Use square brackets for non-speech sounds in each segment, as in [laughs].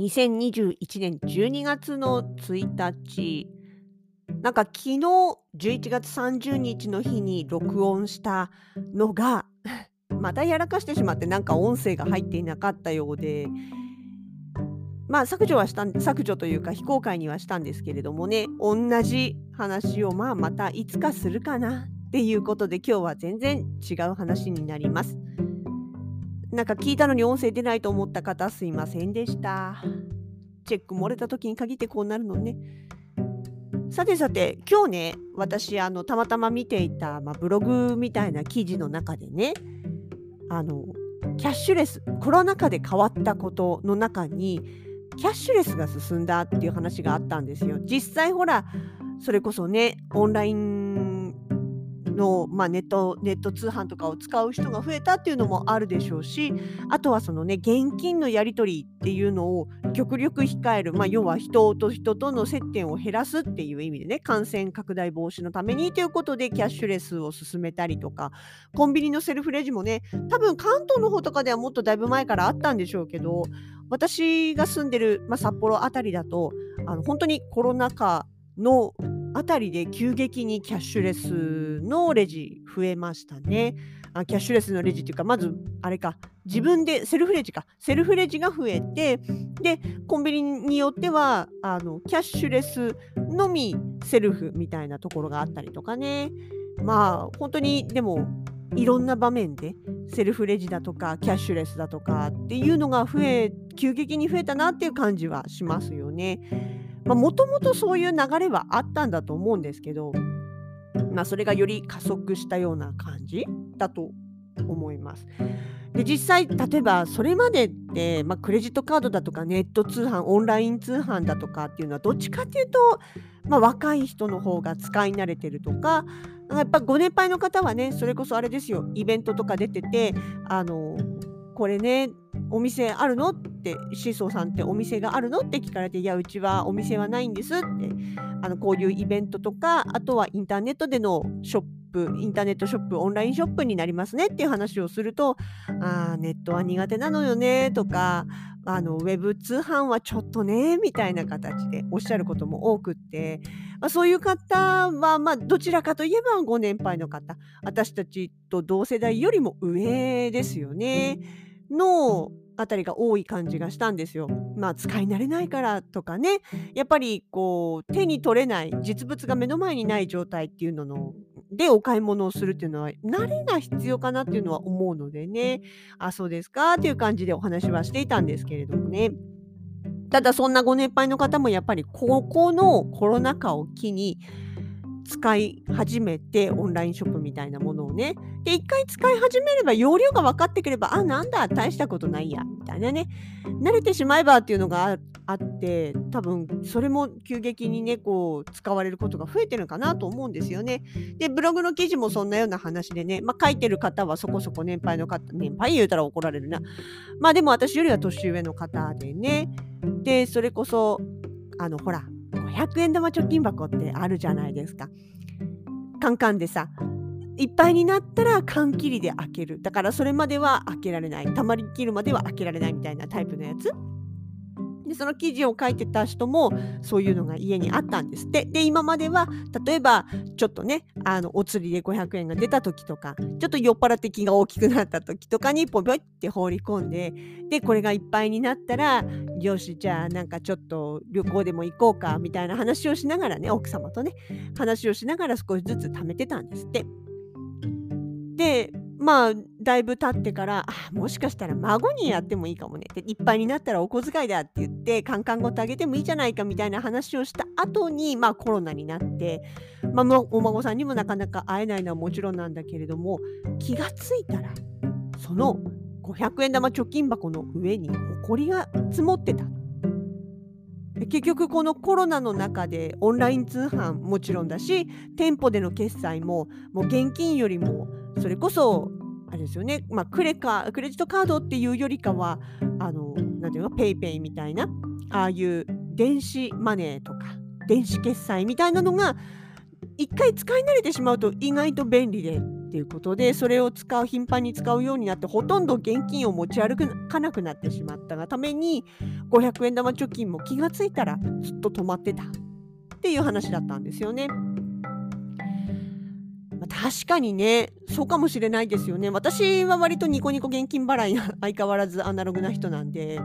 2021年12月の1日なんか昨日11月30日の日に録音したのが [laughs] またやらかしてしまってなんか音声が入っていなかったようでまあ削除はした削除というか非公開にはしたんですけれどもね同じ話をまあまたいつかするかなっていうことで今日は全然違う話になります。なんか聞いたのに音声出ないと思った方すいませんでした。チェック漏れた時に限ってこうなるのね。さてさて今日ね私あのたまたま見ていた、まあ、ブログみたいな記事の中でねあのキャッシュレスコロナ禍で変わったことの中にキャッシュレスが進んだっていう話があったんですよ。実際ほらそれこそねオンラインの、まあ、ネットネット通販とかを使う人が増えたっていうのもあるでしょうしあとはそのね現金のやり取りっていうのを極力控える、まあ、要は人と人との接点を減らすっていう意味でね感染拡大防止のためにということでキャッシュレスを進めたりとかコンビニのセルフレジもね多分関東の方とかではもっとだいぶ前からあったんでしょうけど私が住んでる、まあ、札幌あたりだとあの本当にコロナ禍のあたりで急激にキャッシュレスのレジ増えましたね。あキャッシュレスのレジっていうかまずあれか自分でセルフレジかセルフレジが増えてでコンビニによってはあのキャッシュレスのみセルフみたいなところがあったりとかねまあ本当にでもいろんな場面でセルフレジだとかキャッシュレスだとかっていうのが増え急激に増えたなっていう感じはしますよね。もともとそういう流れはあったんだと思うんですけど、まあ、それがより加速したような感じだと思います。で実際例えばそれまでって、まあ、クレジットカードだとかネット通販オンライン通販だとかっていうのはどっちかっていうと、まあ、若い人の方が使い慣れてるとかやっぱご年配の方はねそれこそあれですよイベントとか出ててあのこれねお店あるのってシーソーさんってお店があるの？って聞かれていやうちはお店はないんですって。あのこういうイベントとかあとはインターネットでのショップインターネットショップオンラインショップになりますねっていう話をするとあネットは苦手なのよねとかあのウェブ通販はちょっとねみたいな形でおっしゃることも多くって、まあ、そういう方は、まあ、どちらかといえばご年配の方。私たちと同世代よりも上ですよね。のあたりが多い感じがしたんですよ。まあ使い慣れないからとかね。やっぱりこう手に取れない実物が目の前にない状態っていうののでお買い物をするっていうのは慣れが必要かなっていうのは思うのでね。あそうですか？っていう感じでお話はしていたんですけれどもね。ただそんなご年配の方もやっぱりここのコロナ禍を機に使い始めてオンラインショップみたいなものをね。で一回使い始めれば容量が分かってくればあなんだ大したことないやみたいなね。慣れてしまえばっていうのがあって多分それも急激にねこう使われることが増えてるかなと思うんですよね。でブログの記事もそんなような話でね、まあ、書いてる方はそこそこ年配の方年配言うたら怒られるな。まあでも私よりは年上の方でね。でそれこそあのほら500円玉貯金箱ってあるじゃないですか。カンカンでさいっぱいになったら缶切りで開ける。だからそれまでは開けられない。たまりきるまでは開けられないみたいなタイプのやつ。でその記事を書いてた人もそういうのが家にあったんですってで今までは例えばちょっとねあのお釣りで500円が出た時とかちょっと酔っ払って気が大きくなった時とかにポピョイって放り込んででこれがいっぱいになったらよしじゃあなんかちょっと旅行でも行こうかみたいな話をしながらね奥様とね話をしながら少しずつ貯めてたんですって。でまあだいぶ経ってからあもしかしたら孫にやってもいいかもねっていっぱいになったらお小遣いだって言ってカンカンごとあげてもいいじゃないかみたいな話をした後にまあコロナになって、まあ、お孫さんにもなかなか会えないのはもちろんなんだけれども気がついたらその500円玉貯金箱の上に埃が積もってた。結局このコロナの中でオンライン通販もちろんだし店舗での決済ももう現金よりもそれこそあれですよね、まあ、クレカクレジットカードっていうよりかはあのなんていうのペイペイみたいなああいう電子マネーとか電子決済みたいなのが一回使い慣れてしまうと意外と便利でっていうことでそれを使う頻繁に使うようになってほとんど現金を持ち歩かなくなってしまったがために500円玉貯金も気がついたらずっと止まってたっていう話だったんですよね。確かにねそうかもしれないですよね。私は割とニコニコ現金払い [laughs] 相変わらずアナログな人なんで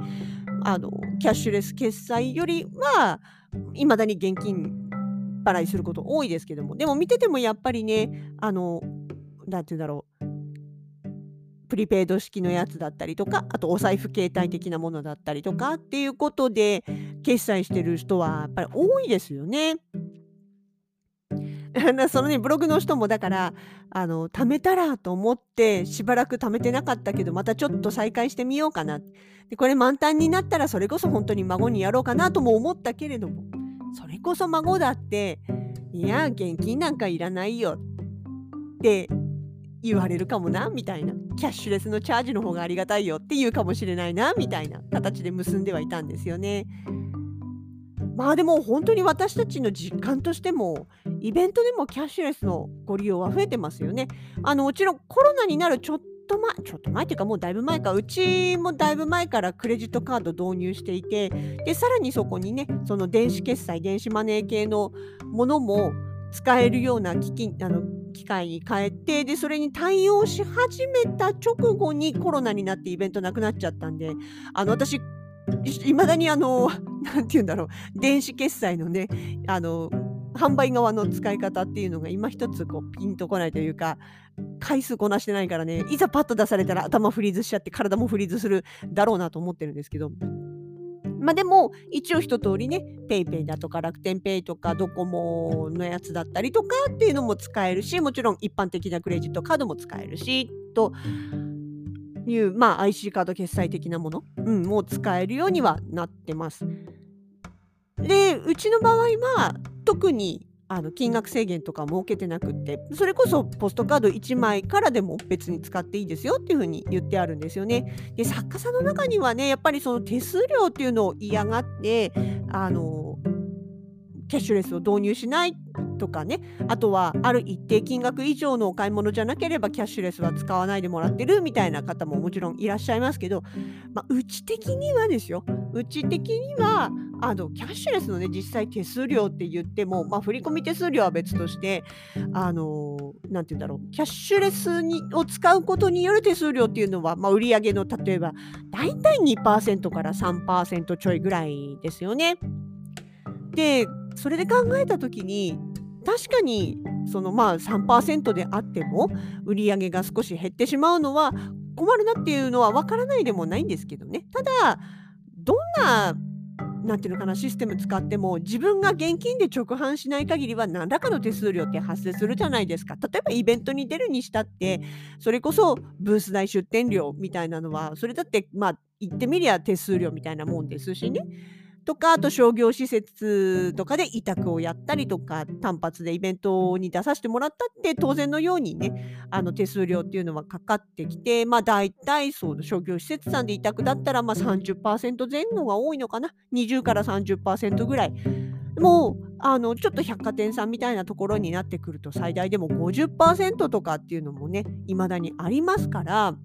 あのキャッシュレス決済よりはいまだに現金払いすること多いですけどもでも見ててもやっぱりねあの何て言うんだろうプリペイド式のやつだったりとかあとお財布携帯的なものだったりとかっていうことで決済してる人はやっぱり多いですよね。[laughs] そのねブログの人もだからあの貯めたらと思ってしばらく貯めてなかったけどまたちょっと再開してみようかな。でこれ満タンになったらそれこそ本当に孫にやろうかなとも思ったけれどもそれこそ孫だっていや現金なんかいらないよ。って言われるかもなみたいな。キャッシュレスのチャージの方がありがたいよ。って言うかもしれないなみたいな。形で結んではいたんですよね。まあでも本当に私たちの実感としてもイベントでもキャッシュレスのご利用は増えてますよね。あのもちろんコロナになるちょっと前ちょっと前っていうかもうだいぶ前かうちもだいぶ前からクレジットカード導入していてでさらにそこにねその電子決済電子マネー系のものも使えるような機器あの機械に変えてでそれに対応し始めた直後にコロナになってイベントなくなっちゃったんであの私いまだにあの何て言うんだろう電子決済のねあの販売側の使い方っていうのが今一つこうピンとこないというか回数こなしてないからねいざパッと出されたら頭フリーズしちゃって体もフリーズするだろうなと思ってるんですけどまあでも一応一通りね PayPay だとか楽天ペイとかドコモのやつだったりとかっていうのも使えるしもちろん一般的なクレジットカードも使えるしという、まあ、IC カード決済的なもの、うん、もう使えるようにはなってます。でうちの場合は特にあの金額制限とか設けてなくってそれこそポストカード1枚からでも別に使っていいですよっていうふうに言ってあるんですよね。で作家さんの中にはねやっぱりその手数料っていうのを嫌がってあのキャッシュレスを導入しないとかねあとはある一定金額以上のお買い物じゃなければキャッシュレスは使わないでもらってるみたいな方ももちろんいらっしゃいますけど、まあ、うち的にはですようち的にはあのキャッシュレスのね実際手数料って言っても、まあ、振込手数料は別としてあのなんて言うんだろうキャッシュレスにを使うことによる手数料っていうのは、まあ、売上の例えば大体2%から3%ちょいぐらいですよね。でそれで考えた時に確かにそのまあ3%であっても売上が少し減ってしまうのは困るなっていうのは分からないでもないんですけどねただどんななんていうのかなシステム使っても自分が現金で直販しない限りは何らかの手数料って発生するじゃないですか。例えばイベントに出るにしたってそれこそブース代出店料みたいなのはそれだってまあ言ってみりゃ手数料みたいなもんですしね。とかあと商業施設とかで委託をやったりとか単発でイベントに出させてもらったって当然のようにねあの手数料っていうのはかかってきてまあ大体そう商業施設さんで委託だったらまあ30%前後が多いのかな。20から30%ぐらい。もうあのちょっと百貨店さんみたいなところになってくると最大でも50%とかっていうのもね未だにありますから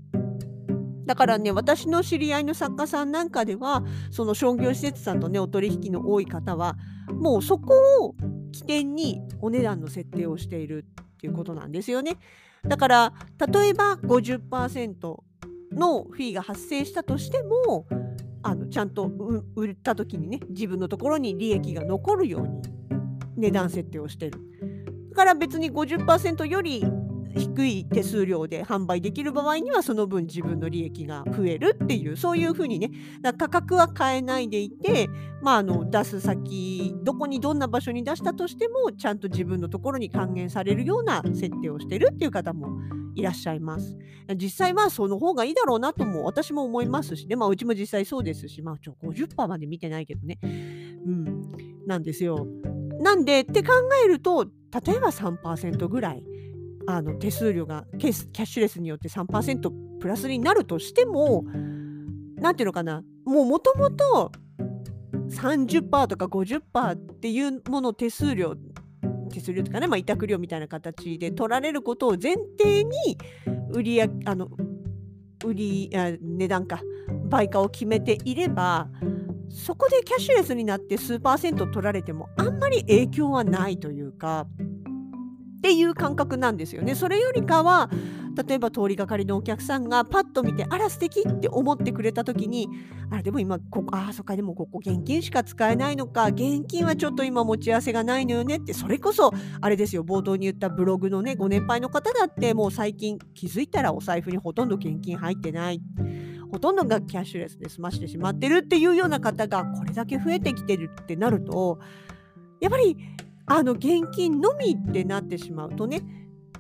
だからね私の知り合いの作家さんなんかではその商業施設さんとねお取引の多い方はもうそこを起点にお値段の設定をしているっていうことなんですよね。だから例えば50%のフィーが発生したとしてもあのちゃんと売った時にね自分のところに利益が残るように値段設定をしてる。だから別に50%より低い手数料で販売できる場合にはその分自分の利益が増えるっていうそういうふうにね価格は変えないでいて、まあ、あの出す先どこにどんな場所に出したとしてもちゃんと自分のところに還元されるような設定をしてるっていう方もいらっしゃいます。実際はその方がいいだろうなとも私も思いますしね、まあ、うちも実際そうですし、まあ、ちょ50%まで見てないけどね、うん、なんですよ。なんでって考えると例えば3%ぐらいあの手数料がキャッシュレスによって3%プラスになるとしても何ていうのかなもうもともと30%とか50%っていうもの手数料手数料とかね、まあ、委託料みたいな形で取られることを前提に売りあの売りあ値段か売価を決めていればそこでキャッシュレスになって数パーセント取られてもあんまり影響はないというかっていう感覚なんですよね。それよりかは例えば通りがかりのお客さんがパッと見てあら素敵って思ってくれた時にあれでも今ここあそっかでもここ現金しか使えないのか現金はちょっと今持ち合わせがないのよねってそれこそあれですよ冒頭に言ったブログのねご年配の方だってもう最近気づいたらお財布にほとんど現金入ってない。ほとんどがキャッシュレスで済ましてしまってるっていうような方がこれだけ増えてきてるってなるとやっぱりあの現金のみってなってしまうとね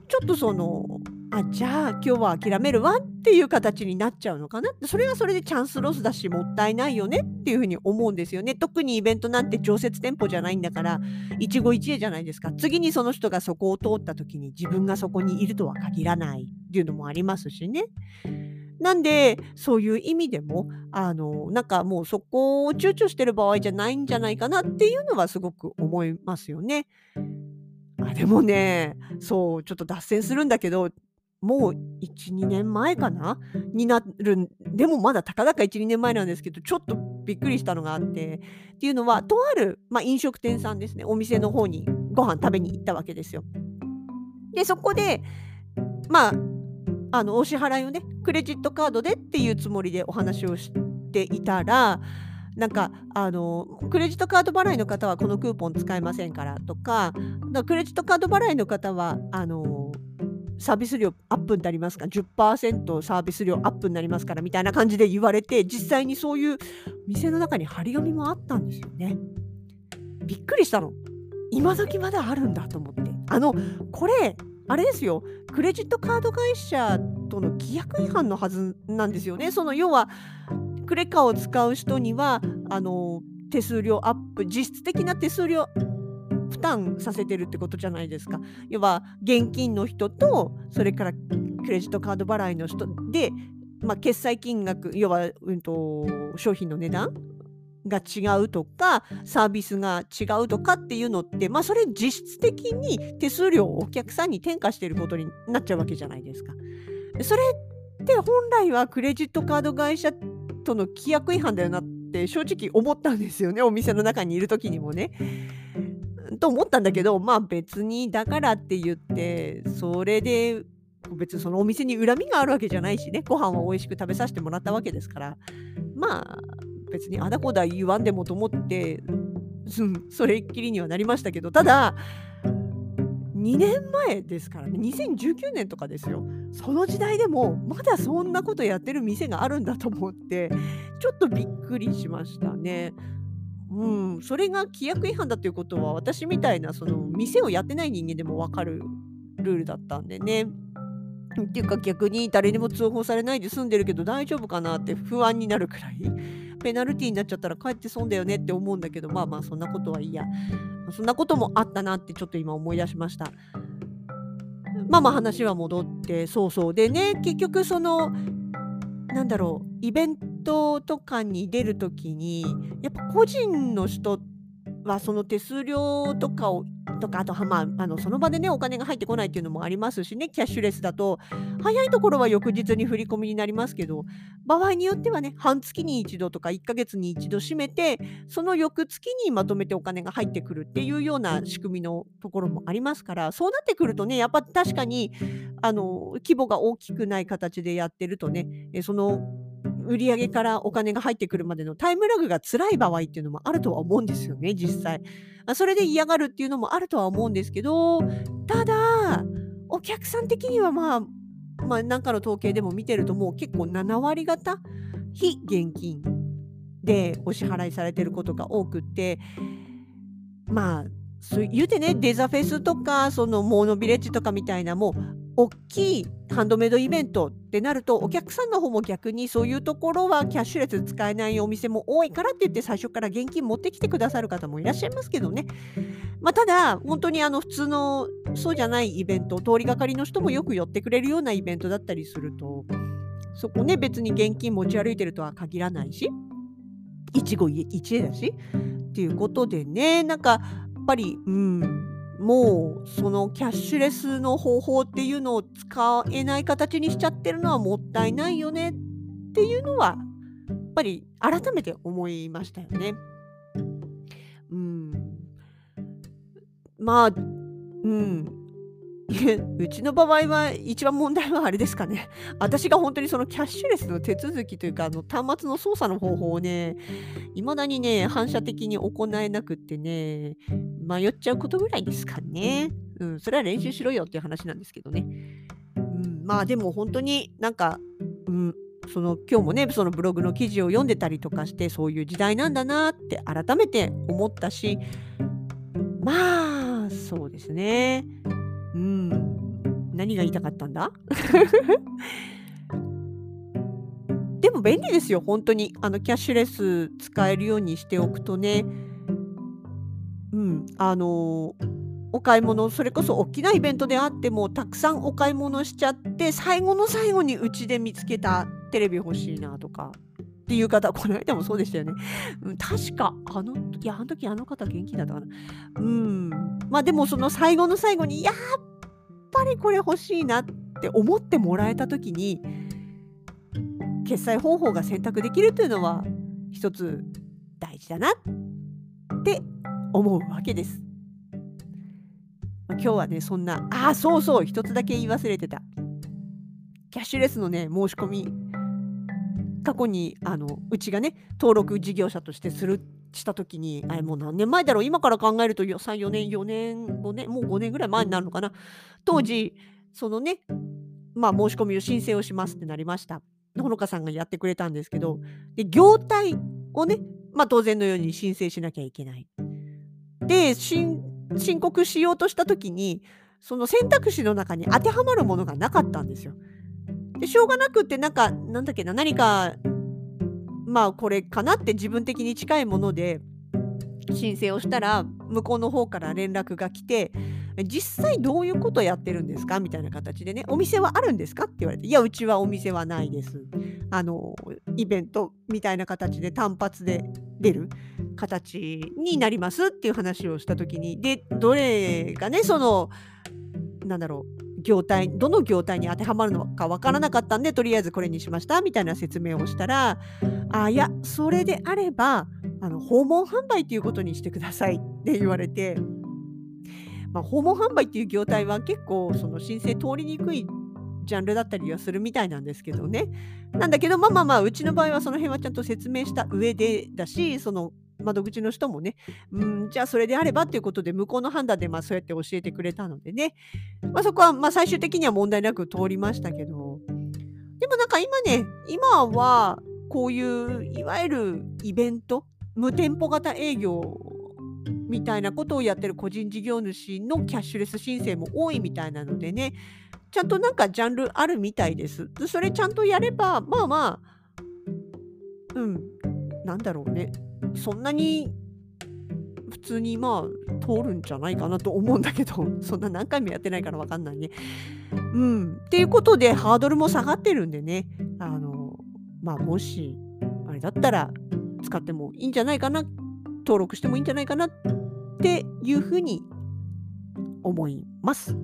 ちょっとそのあじゃあ今日は諦めるわっていう形になっちゃうのかな。それはそれでチャンスロスだしもったいないよねっていうふうに思うんですよね。特にイベントなんて常設店舗じゃないんだから一期一会じゃないですか。次にその人がそこを通った時に自分がそこにいるとは限らないっていうのもありますしね。なんで、そういう意味でも、あの、なんかもうそこを躊躇してる場合じゃないんじゃないかなっていうのはすごく思いますよね。あでもね、そう、ちょっと脱線するんだけど、もう1、2年前かな？になるでもまだたかだか1、2年前なんですけど、ちょっとびっくりしたのがあって、っていうのは、とある、まあ、飲食店さんですね、お店の方にご飯食べに行ったわけですよ。で、そこで、まあ、あのお支払いをねクレジットカードでっていうつもりでお話をしていたらなんかあのクレジットカード払いの方はこのクーポン使えませんからとかかクレジットカード払いの方はあのサービス料アップになりますか？10%サービス料アップになりますからみたいな感じで言われて実際にそういう店の中に張り紙もあったんですよね。びっくりしたの。今時まだあるんだと思って。あのこれあれですよクレジットカード会社との規約違反のはずなんですよね。その要はクレカを使う人にはあの手数料アップ実質的な手数料負担させてるってことじゃないですか。要は現金の人とそれからクレジットカード払いの人で、まあ、決済金額要は、うんと商品の値段が違うとかサービスが違うとかっていうのってまあそれ実質的に手数料をお客さんに転嫁していることになっちゃうわけじゃないですか。それって本来はクレジットカード会社との規約違反だよなって正直思ったんですよねお店の中にいる時にもね。と思ったんだけどまあ別にだからって言ってそれで別にそのお店に恨みがあるわけじゃないしねご飯は美味しく食べさせてもらったわけですからまあ別にあだこだ言わんでもと思って、うん、それっきりにはなりましたけどただ2年前ですからね2019年とかですよその時代でもまだそんなことやってる店があるんだと思ってちょっとびっくりしましたね。うん、それが規約違反だということは私みたいなその店をやってない人間でも分かるルールだったんでね。っていうか逆に誰にも通報されないで済んでるけど大丈夫かなって不安になるくらいペナルティーになっちゃったら帰って損だよねって思うんだけどまあまあそんなことはいいや。そんなこともあったなってちょっと今思い出しました。まあまあ話は戻ってそうそう。でね結局そのなんだろうイベントとかに出る時にやっぱ個人の人ってはその手数料とかをとかあとは、まあ、あのその場でねお金が入ってこないっていうのもありますしねキャッシュレスだと早いところは翌日に振り込みになりますけど場合によってはね半月に一度とか1ヶ月に一度締めてその翌月にまとめてお金が入ってくるっていうような仕組みのところもありますからそうなってくるとねやっぱ確かにあの規模が大きくない形でやってるとねその売り上げからお金が入ってくるまでのタイムラグが辛い場合っていうのもあるとは思うんですよね実際。それで嫌がるっていうのもあるとは思うんですけどただお客さん的にはまあまあなんかの統計でも見てるともう結構7割方非現金でお支払いされてることが多くってまあ言うてねデザフェスとかそのモーノビレッジとかみたいなもう大きいハンドメイドイベントってなるとお客さんの方も逆にそういうところはキャッシュレス使えないお店も多いからって言って最初から現金持ってきてくださる方もいらっしゃいますけどね、まあ、ただ本当にあの普通のそうじゃないイベント通りがかりの人もよく寄ってくれるようなイベントだったりするとそこね別に現金持ち歩いてるとは限らないし一期一会だしっていうことでねなんかやっぱりうんもうそのキャッシュレスの方法っていうのを使えない形にしちゃってるのはもったいないよねっていうのはやっぱり改めて思いましたよね。うん、まあ、うん、[laughs] うちの場合は一番問題はあれですかね。私が本当にそのキャッシュレスの手続きというか、あの端末の操作の方法をね、いまだにね、反射的に行えなくってね、迷っちゃうことぐらいですかね。うん、それは練習しろよっていう話なんですけどね。うん、まあでも本当になんか、うん、その今日もねそのブログの記事を読んでたりとかしてそういう時代なんだなって改めて思ったしまあそうですねうん。何が言いたかったんだ？[laughs] でも便利ですよ、本当に。あの、キャッシュレス使えるようにしておくとね。うん、あのお買い物、それこそ大きなイベントであっても、たくさんお買い物しちゃって、最後の最後にうちで見つけたテレビ欲しいなとか。っていう方、[laughs] この間もそうでしたよね。うん、確か、あの、いや、あの時あの方元気だったかな。うん。まあでもその最後の最後に、やっぱりこれ欲しいなって思ってもらえた時に、決済方法が選択できるというのは、一つ大事だなって思うわけです。ま、今日はね、そんな、ああ、そうそう、一つだけ言い忘れてた。キャッシュレスのね、申し込み過去にあのうちがね登録事業者としてするした時にあれもう何年前だろう今から考えると34年4年5年もう5年ぐらい前になるのかな。当時そのねまあ申し込みを申請をしますってなりました。ほのかさんがやってくれたんですけどで業態をねまあ当然のように申請しなきゃいけない。で申告しようとした時にその選択肢の中に当てはまるものがなかったんですよ。でしょうがなくってなんかなんだっけな何かまあこれかなって自分的に近いもので申請をしたら向こうの方から連絡が来て実際どういうことやってるんですか？みたいな形でねお店はあるんですか？って言われていやうちはお店はないです。あのイベントみたいな形で単発で出る形になりますっていう話をした時にでどれがねそのなんだろう業態どの業態に当てはまるのか分からなかったんでとりあえずこれにしましたみたいな説明をしたらあいやそれであればあの訪問販売ということにしてくださいって言われて、まあ、訪問販売っていう業態は結構その申請通りにくいジャンルだったりはするみたいなんですけどね。なんだけどまあまあまあうちの場合はその辺はちゃんと説明した上でだしその窓口の人もね、うん、じゃあそれであればということで、向こうの判断でまあそうやって教えてくれたのでね、まあ、そこはまあ最終的には問題なく通りましたけど、でもなんか今ね、今はこういういわゆるイベント、無店舗型営業みたいなことをやってる個人事業主のキャッシュレス申請も多いみたいなのでね、ちゃんとなんかジャンルあるみたいです。それちゃんとやれば、まあまあ、うん、なんだろうね。そんなに普通にまあ通るんじゃないかなと思うんだけど、[laughs] そんな何回もやってないから分かんないね。うん。っていうことでハードルも下がってるんでね、あの、まあもし、あれだったら使ってもいいんじゃないかな、登録してもいいんじゃないかなっていうふうに思います。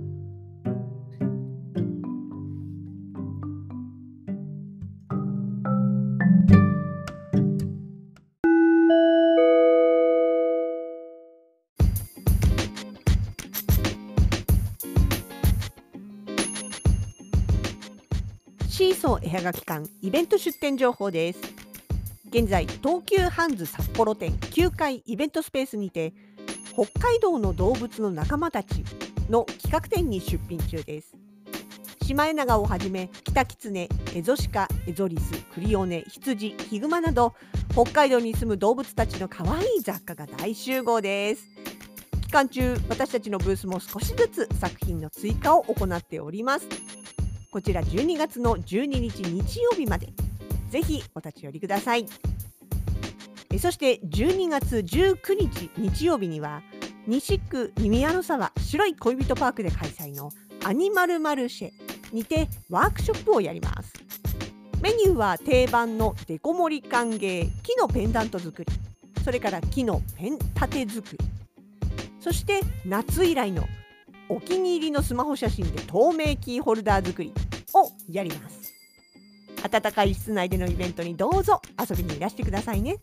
シーソー絵はがき館イベント出店情報です。現在東急ハンズ札幌店9階イベントスペースにて北海道の動物の仲間たちの企画展に出品中です。シマエナガをはじめキタキツネエゾシカエゾリスクリオネ羊ヒグマなど北海道に住む動物たちの可愛い雑貨が大集合です。期間中私たちのブースも少しずつ作品の追加を行っております。こちら12月の12日日曜日まで。ぜひお立ち寄りください。えそして12月19日日曜日には西区宮の沢白い恋人パークで開催のアニマルマルシェにてワークショップをやります。メニューは定番のデコ盛り歓迎木のペンダント作りそれから木のペン立て作りそして夏以来のお気に入りのスマホ写真で透明キーホルダー作り。をやります暖かい室内でのイベントにどうぞ遊びにいらしてくださいね。